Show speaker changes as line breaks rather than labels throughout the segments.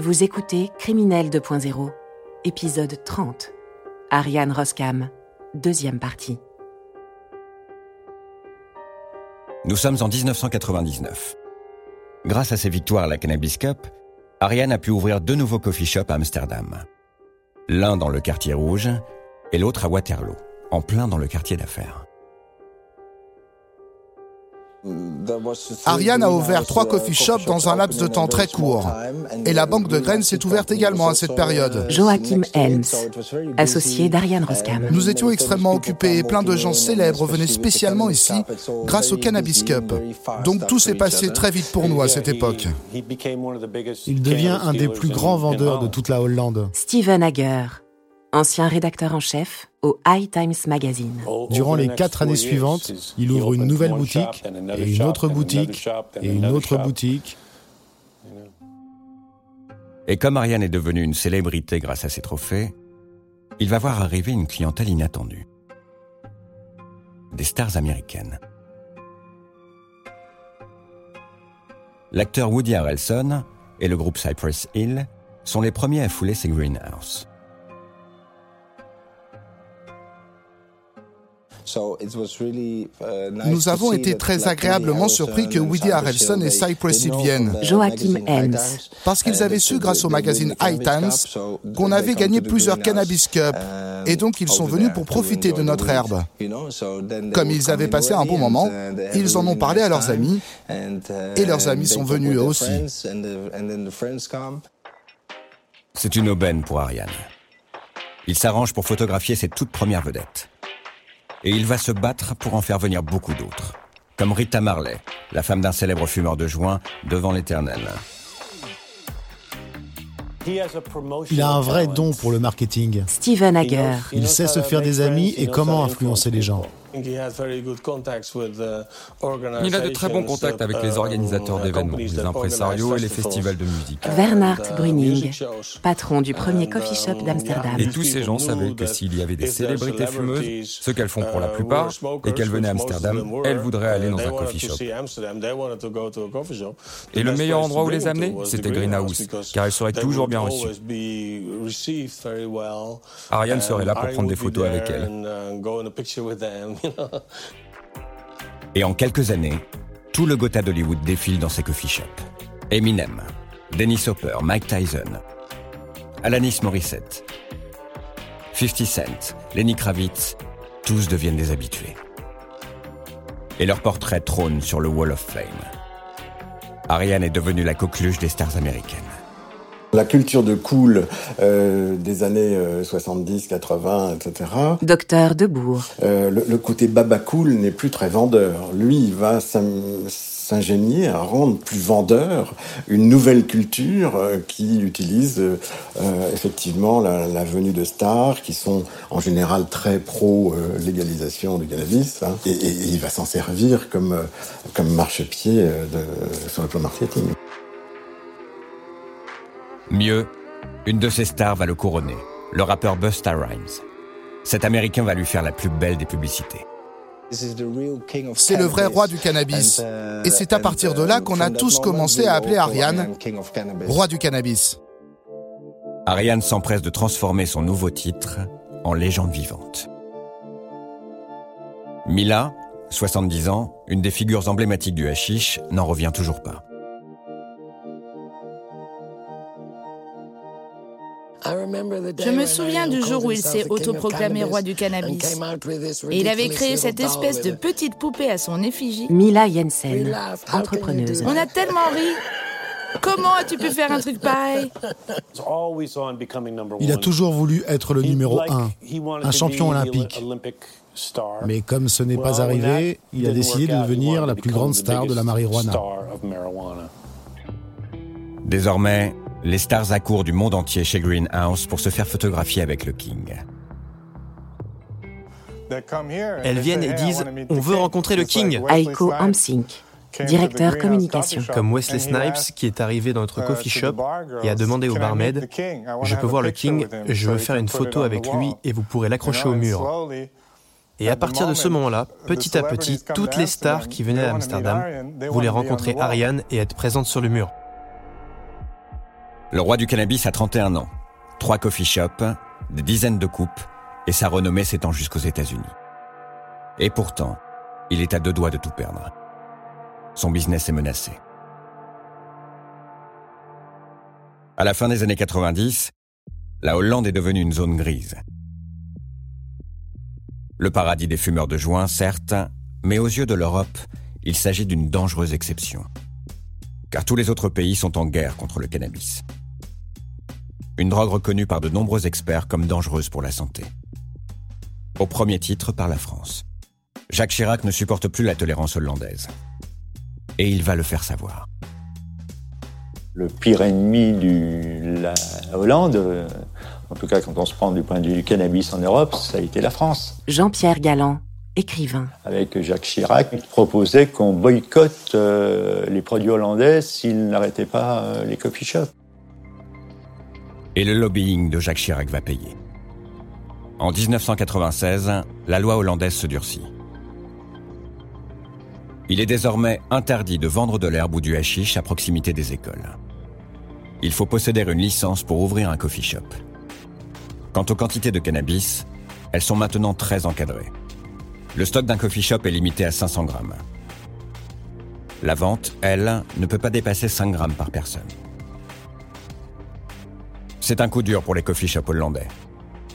Vous écoutez Criminel 2.0, épisode 30. Ariane Roskam, deuxième partie.
Nous sommes en 1999. Grâce à ses victoires à la Cannabis Cup, Ariane a pu ouvrir deux nouveaux coffee shops à Amsterdam. L'un dans le quartier rouge et l'autre à Waterloo, en plein dans le quartier d'affaires.
Ariane a ouvert trois coffee shops dans un laps de temps très court. Et la banque de graines s'est ouverte également à cette période.
Joachim Helms, associé d'Ariane Roskam.
Nous étions extrêmement occupés et plein de gens célèbres venaient spécialement ici grâce au Cannabis Cup. Donc tout s'est passé très vite pour nous à cette époque.
Il devient un des plus grands vendeurs de toute la Hollande.
Steven Hager, ancien rédacteur en chef au High Times Magazine.
Durant les quatre années suivantes, il ouvre une nouvelle boutique, et une autre boutique, et une autre boutique.
Et comme Ariane est devenue une célébrité grâce à ses trophées, il va voir arriver une clientèle inattendue. Des stars américaines. L'acteur Woody Harrelson et le groupe Cypress Hill sont les premiers à fouler ces greenhouses.
Nous avons été très agréablement surpris que Woody Harrelson et Cypress Hill viennent.
Joachim Helms.
Parce qu'ils avaient su, grâce au magazine High Times, qu'on avait gagné plusieurs Cannabis Cup. Et donc, ils sont venus pour profiter de notre herbe. Comme ils avaient passé un bon moment, ils en ont parlé à leurs amis. Et leurs amis sont venus eux aussi.
C'est une aubaine pour Ariane. Il s'arrange pour photographier ses toutes premières vedettes. Et il va se battre pour en faire venir beaucoup d'autres. Comme Rita Marley, la femme d'un célèbre fumeur de joint, devant l'éternel.
Il a un vrai don pour le marketing.
Steven Hager.
Il sait se faire des amis et comment influencer les gens.
Il a de très bons contacts avec les organisateurs d'événements, les impresarios et les festivals de musique.
Bernard Bruning, patron du premier coffee shop d'Amsterdam.
Et tous ces gens savaient que s'il y avait des célébrités fumeuses, ce qu'elles font pour la plupart, et qu'elles venaient à Amsterdam, elles voudraient aller dans un coffee shop. Et le meilleur endroit où les amener, c'était Greenhouse, car elles seraient toujours bien reçues. Ariane serait là pour prendre des photos avec elles.
Et en quelques années, tout le Gotha d'Hollywood défile dans ses coffee shops. Eminem, Dennis Hopper, Mike Tyson, Alanis Morissette, 50 Cent, Lenny Kravitz, tous deviennent des habitués. Et leur portrait trône sur le Wall of Fame. Ariane est devenue la coqueluche des stars américaines.
La culture de cool euh, des années 70, 80, etc.
Docteur Debourg.
Euh, le, le, côté baba cool n'est plus très vendeur. Lui, il va s'ingénier à rendre plus vendeur une nouvelle culture euh, qui utilise euh, effectivement la, la, venue de stars qui sont en général très pro légalisation du cannabis hein, et, et, et, il va s'en servir comme comme marchepied de, sur le plan marketing.
Mieux, une de ses stars va le couronner, le rappeur Busta Rhymes. Cet Américain va lui faire la plus belle des publicités.
C'est le vrai roi du cannabis. Et c'est à partir de là qu'on a tous commencé à appeler Ariane roi du cannabis.
Ariane s'empresse de transformer son nouveau titre en légende vivante. Mila, 70 ans, une des figures emblématiques du hashish, n'en revient toujours pas.
Je me souviens du jour où il s'est autoproclamé roi du cannabis. Et il avait créé cette espèce de petite poupée à son effigie.
Mila Jensen, entrepreneuse.
On a tellement ri. Comment as-tu pu faire un truc pareil?
Il a toujours voulu être le numéro un, un champion olympique. Mais comme ce n'est pas arrivé, il a décidé de devenir la plus grande star de la marijuana.
Désormais, les stars accourent du monde entier chez Greenhouse pour se faire photographier avec le King.
Elles viennent et disent On veut rencontrer le King.
Aiko Hamsink, directeur communication.
Comme Wesley Snipes qui est arrivé dans notre coffee shop et a demandé au barmaid Je peux voir le King, je veux faire une photo avec lui et vous pourrez l'accrocher au mur. Et à partir de ce moment-là, petit à petit, toutes les stars qui venaient à Amsterdam voulaient rencontrer Ariane et être présentes sur le mur.
Le roi du cannabis a 31 ans, trois coffee shops, des dizaines de coupes, et sa renommée s'étend jusqu'aux États-Unis. Et pourtant, il est à deux doigts de tout perdre. Son business est menacé. À la fin des années 90, la Hollande est devenue une zone grise. Le paradis des fumeurs de joint, certes, mais aux yeux de l'Europe, il s'agit d'une dangereuse exception. Car tous les autres pays sont en guerre contre le cannabis. Une drogue reconnue par de nombreux experts comme dangereuse pour la santé. Au premier titre par la France. Jacques Chirac ne supporte plus la tolérance hollandaise. Et il va le faire savoir.
Le pire ennemi de la Hollande, en tout cas quand on se prend du point de vue du cannabis en Europe, ça a été la France.
Jean-Pierre Galland, écrivain.
Avec Jacques Chirac, il proposait qu'on boycotte euh, les produits hollandais s'ils n'arrêtaient pas euh, les coffee shops.
Et le lobbying de Jacques Chirac va payer. En 1996, la loi hollandaise se durcit. Il est désormais interdit de vendre de l'herbe ou du hashish à proximité des écoles. Il faut posséder une licence pour ouvrir un coffee shop. Quant aux quantités de cannabis, elles sont maintenant très encadrées. Le stock d'un coffee shop est limité à 500 grammes. La vente, elle, ne peut pas dépasser 5 grammes par personne. C'est un coup dur pour les coffee shops hollandais.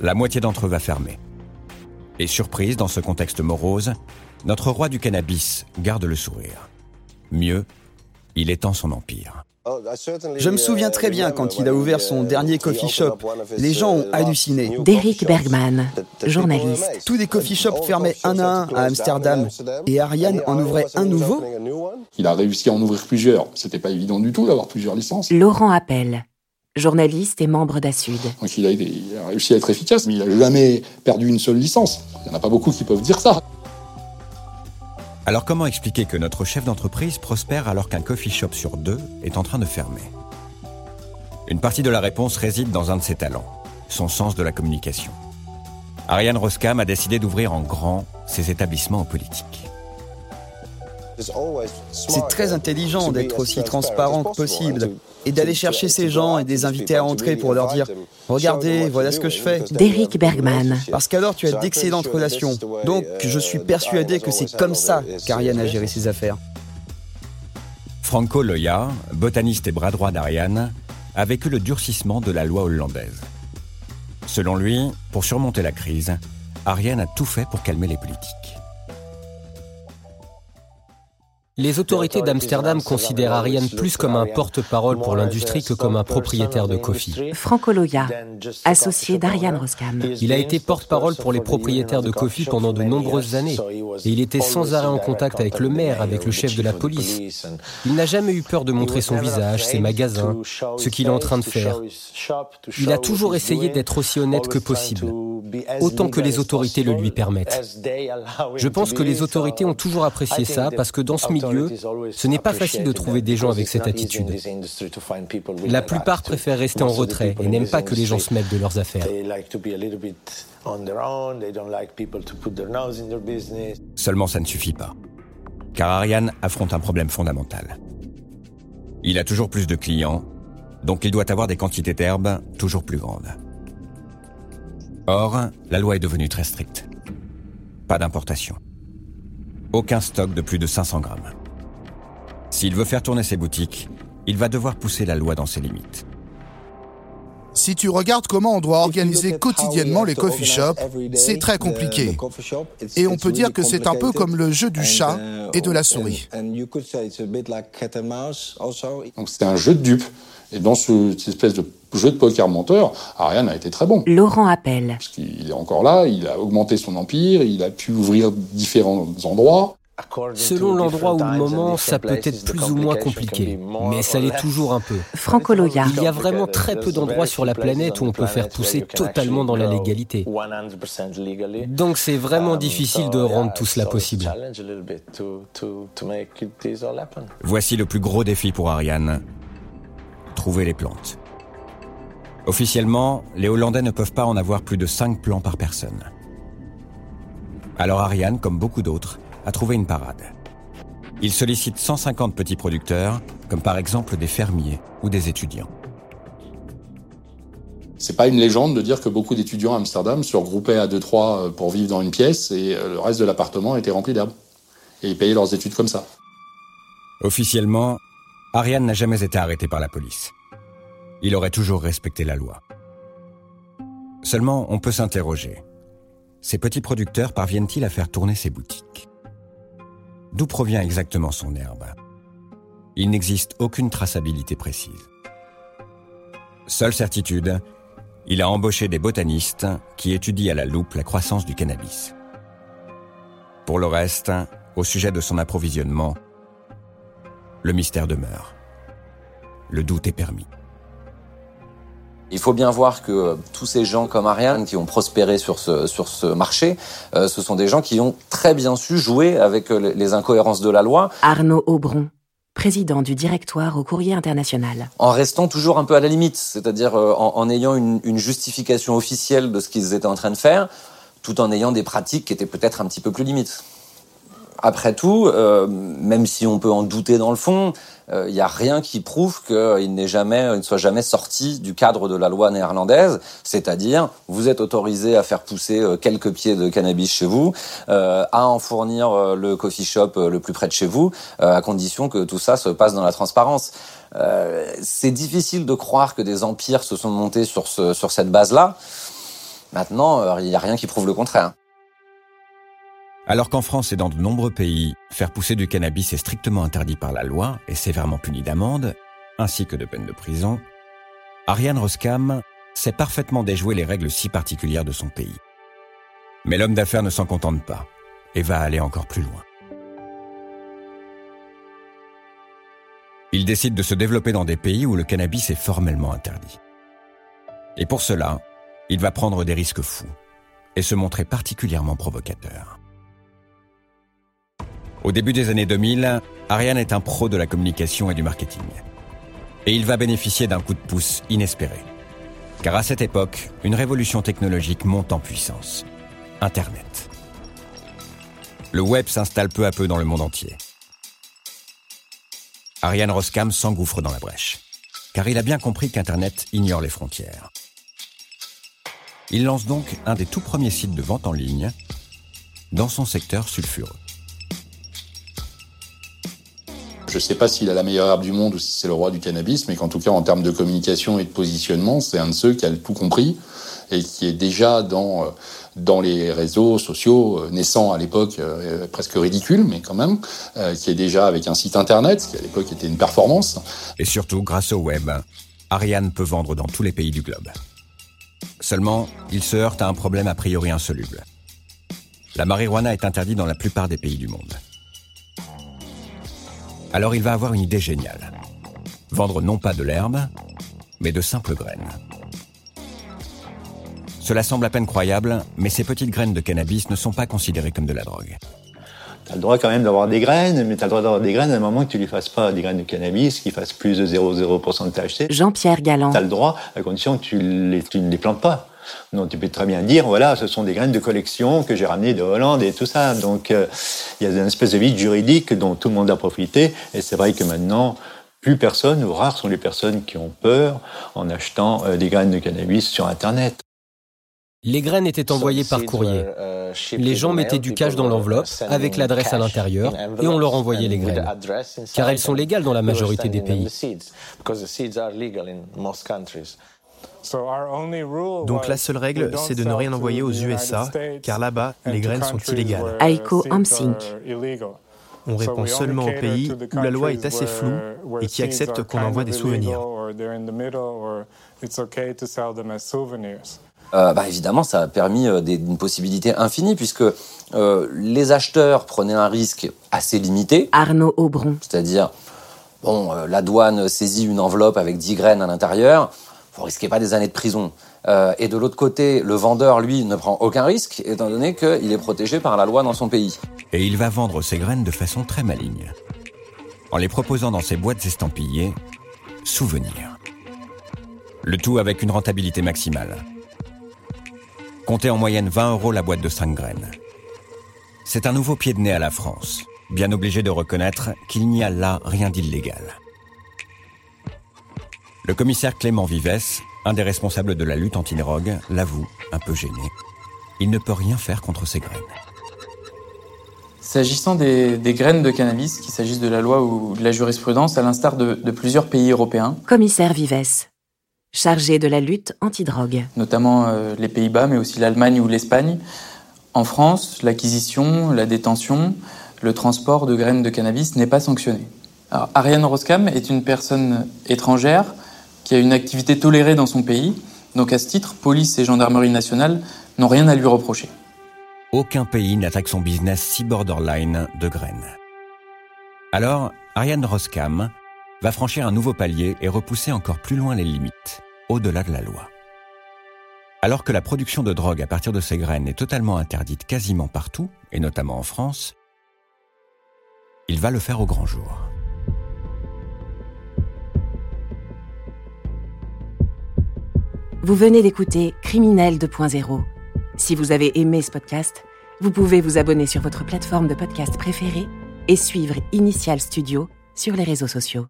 La moitié d'entre eux va fermer. Et surprise, dans ce contexte morose, notre roi du cannabis garde le sourire. Mieux, il étend son empire.
Je me souviens très bien quand il a ouvert son dernier coffee shop. Les gens ont halluciné.
Derek Bergman, journaliste.
Tous les coffee shops fermaient un à un à Amsterdam et Ariane en ouvrait un nouveau.
Il a réussi à en ouvrir plusieurs. C'était pas évident du tout d'avoir plusieurs licences.
Laurent Appel, journaliste et membre d'Assud.
Donc il a, il a réussi à être efficace, mais il n'a jamais perdu une seule licence. Il n'y en a pas beaucoup qui peuvent dire ça.
Alors comment expliquer que notre chef d'entreprise prospère alors qu'un coffee shop sur deux est en train de fermer? Une partie de la réponse réside dans un de ses talents, son sens de la communication. Ariane Roskam a décidé d'ouvrir en grand ses établissements en politique.
C'est très intelligent d'être aussi transparent que possible et d'aller chercher ces gens et des inviter à entrer pour leur dire Regardez, voilà ce que je fais.
Derek Bergman.
Parce qu'alors tu as d'excellentes relations. Donc je suis persuadé que c'est comme ça qu'Ariane a géré ses affaires.
Franco Loya, botaniste et bras droit d'Ariane, a vécu le durcissement de la loi hollandaise. Selon lui, pour surmonter la crise, Ariane a tout fait pour calmer les politiques.
Les autorités d'Amsterdam considèrent Ariane plus comme un porte-parole pour l'industrie que comme un propriétaire de coffee.
Franco Loya, associé d'Ariane Roskam.
Il a été porte-parole pour les propriétaires de coffee pendant de nombreuses années. Et il était sans arrêt en contact avec le maire, avec le chef de la police. Il n'a jamais eu peur de montrer son visage, ses magasins, ce qu'il est en train de faire. Il a toujours essayé d'être aussi honnête que possible, autant que les autorités le lui permettent. Je pense que les autorités ont toujours apprécié ça parce que dans ce milieu, ce n'est pas facile de trouver des gens avec cette attitude. La plupart préfèrent rester en retrait et n'aiment pas que les gens se mettent de leurs affaires.
Seulement ça ne suffit pas. Car Ariane affronte un problème fondamental. Il a toujours plus de clients, donc il doit avoir des quantités d'herbes toujours plus grandes. Or, la loi est devenue très stricte. Pas d'importation. Aucun stock de plus de 500 grammes. S'il veut faire tourner ses boutiques, il va devoir pousser la loi dans ses limites.
Si tu regardes comment on doit organiser quotidiennement les coffee shops, c'est très compliqué. Et on peut dire que c'est un peu comme le jeu du chat et de la souris.
Donc c'était un jeu de dupes. Et dans ce, cette espèce de jeu de poker menteur, Ariane a été très bon.
Laurent Appel.
Parce qu'il est encore là, il a augmenté son empire, il a pu ouvrir différents endroits.
Selon l'endroit ou le moment, ça peut être plus ou moins compliqué, mais ça l'est toujours un peu.
Franco Loya.
Il y a vraiment très peu d'endroits sur la planète où on peut faire pousser totalement dans la légalité. Donc c'est vraiment difficile de rendre tout cela possible.
Voici le plus gros défi pour Ariane. Trouver les plantes. Officiellement, les Hollandais ne peuvent pas en avoir plus de 5 plants par personne. Alors Ariane, comme beaucoup d'autres, a trouvé une parade. Il sollicite 150 petits producteurs, comme par exemple des fermiers ou des étudiants.
C'est pas une légende de dire que beaucoup d'étudiants à Amsterdam se regroupaient à deux trois pour vivre dans une pièce et le reste de l'appartement était rempli d'herbe. Et ils payaient leurs études comme ça.
Officiellement, Ariane n'a jamais été arrêté par la police. Il aurait toujours respecté la loi. Seulement, on peut s'interroger. Ces petits producteurs parviennent-ils à faire tourner ces boutiques? D'où provient exactement son herbe? Il n'existe aucune traçabilité précise. Seule certitude, il a embauché des botanistes qui étudient à la loupe la croissance du cannabis. Pour le reste, au sujet de son approvisionnement, le mystère demeure. Le doute est permis.
Il faut bien voir que euh, tous ces gens comme Ariane qui ont prospéré sur ce, sur ce marché, euh, ce sont des gens qui ont très bien su jouer avec euh, les incohérences de la loi.
Arnaud Aubron, président du directoire au Courrier international.
En restant toujours un peu à la limite, c'est-à-dire en, en, ayant une, une, justification officielle de ce qu'ils étaient en train de faire, tout en ayant des pratiques qui étaient peut-être un petit peu plus limites. Après tout, euh, même si on peut en douter dans le fond, il euh, n'y a rien qui prouve qu'il n'est jamais, ne soit jamais sorti du cadre de la loi néerlandaise, c'est-à-dire vous êtes autorisé à faire pousser euh, quelques pieds de cannabis chez vous, à en fournir le coffee shop le plus près de chez vous, à condition que tout ça se passe dans la transparence. c'est difficile de croire que des empires se sont montés sur, ce, sur cette base-là. Maintenant, il n'y a rien qui prouve le contraire.
Alors qu'en France et dans de nombreux pays, faire pousser du cannabis est strictement interdit par la loi et sévèrement puni d'amende, ainsi que de peine de prison, Ariane Roskam sait parfaitement déjouer les règles si particulières de son pays. Mais l'homme d'affaires ne s'en contente pas et va aller encore plus loin. Il décide de se développer dans des pays où le cannabis est formellement interdit. Et pour cela, il va prendre des risques fous et se montrer particulièrement provocateur. Au début des années 2000, Ariane est un pro de la communication et du marketing. Et il va bénéficier d'un coup de pouce inespéré. Car à cette époque, une révolution technologique monte en puissance. Internet. Le web s'installe peu à peu dans le monde entier. Ariane Roskam s'engouffre dans la brèche. Car il a bien compris qu'Internet ignore les frontières. Il lance donc un des tout premiers sites de vente en ligne dans son secteur sulfureux.
Je ne sais pas s'il a la meilleure herbe du monde ou si c'est le roi du cannabis, mais qu'en tout cas, en termes de communication et de positionnement, c'est un de ceux qui a tout compris et qui est déjà dans, euh, les réseaux sociaux euh, naissants à l'époque, euh, presque ridicule, mais quand même, qui est déjà avec un site internet, qui à l'époque était une performance.
Et surtout, grâce au web, Ariane peut vendre dans tous les pays du globe. Seulement, il se heurte à un problème a priori insoluble. La marijuana est interdite dans la plupart des pays du monde. Alors il va avoir une idée géniale. Vendre non pas de l'herbe, mais de simples graines. Cela semble à peine croyable, mais ces petites graines de cannabis ne sont pas considérées comme de la drogue.
Tu as le droit quand même d'avoir des graines, mais tu as le droit d'avoir des graines à un moment que tu ne lui fasses pas des graines de cannabis qui fassent plus de 0,0% de THC.
Jean-Pierre Galland.
Tu as le droit, à condition que tu, les, tu ne les plantes pas. Donc tu peux très bien dire, voilà, ce sont des graines de collection que j'ai ramenées de Hollande et tout ça. Donc euh, il y a une espèce de vide juridique dont tout le monde a profité. Et c'est vrai que maintenant, plus personne, ou rares sont les personnes qui ont peur en achetant euh, des graines de cannabis sur Internet.
Les graines étaient envoyées par courrier. Les gens mettaient du cash dans l'enveloppe avec l'adresse à l'intérieur et on leur envoyait les graines. Car elles sont légales dans la majorité des pays.
Donc la seule règle, c'est de ne rien envoyer aux USA, car là-bas, les graines sont illégales.
Aiko Amsink.
On répond seulement aux pays où la loi est assez floue et qui acceptent qu'on envoie des souvenirs.
Euh, bah, évidemment, ça a permis euh, une possibilité infinie puisque euh, les acheteurs prenaient un risque assez limité.
Arnaud Aubron.
C'est-à-dire, bon, euh, la douane saisit une enveloppe avec 10 graines à l'intérieur vous risquez pas des années de prison. Euh, et de l'autre côté, le vendeur, lui, ne prend aucun risque, étant donné qu'il est protégé par la loi dans son pays.
Et il va vendre ses graines de façon très maligne. En les proposant dans ses boîtes estampillées, souvenirs. Le tout avec une rentabilité maximale. Comptez en moyenne 20 euros la boîte de 5 graines. C'est un nouveau pied de nez à la France, bien obligé de reconnaître qu'il n'y a là rien d'illégal. Le commissaire Clément Vives un des responsables de la lutte anti-drogue, l'avoue, un peu gêné. Il ne peut rien faire contre ces graines.
S'agissant des, graines de cannabis, qu'il s'agisse de la loi ou de la jurisprudence, à l'instar de, plusieurs pays européens.
Commissaire Vives, chargé de la lutte anti-drogue.
Notamment euh, les Pays-Bas, mais aussi l'Allemagne ou l'Espagne. En France, l'acquisition, la détention, le transport de graines de cannabis n'est pas sanctionné. Alors, Ariane Roskam est une personne étrangère qui a une activité tolérée dans son pays, donc à ce titre, police et gendarmerie nationale n'ont rien à lui reprocher.
Aucun pays n'attaque son business si borderline de graines. Alors, Ariane Roskam va franchir un nouveau palier et repousser encore plus loin les limites, au-delà de la loi. Alors que la production de drogue à partir de ces graines est totalement interdite quasiment partout, et notamment en France, il va le faire au grand jour.
Vous venez d'écouter Criminel 2.0. Si vous avez aimé ce podcast, vous pouvez vous abonner sur votre plateforme de podcast préférée et suivre Initial Studio sur les réseaux sociaux.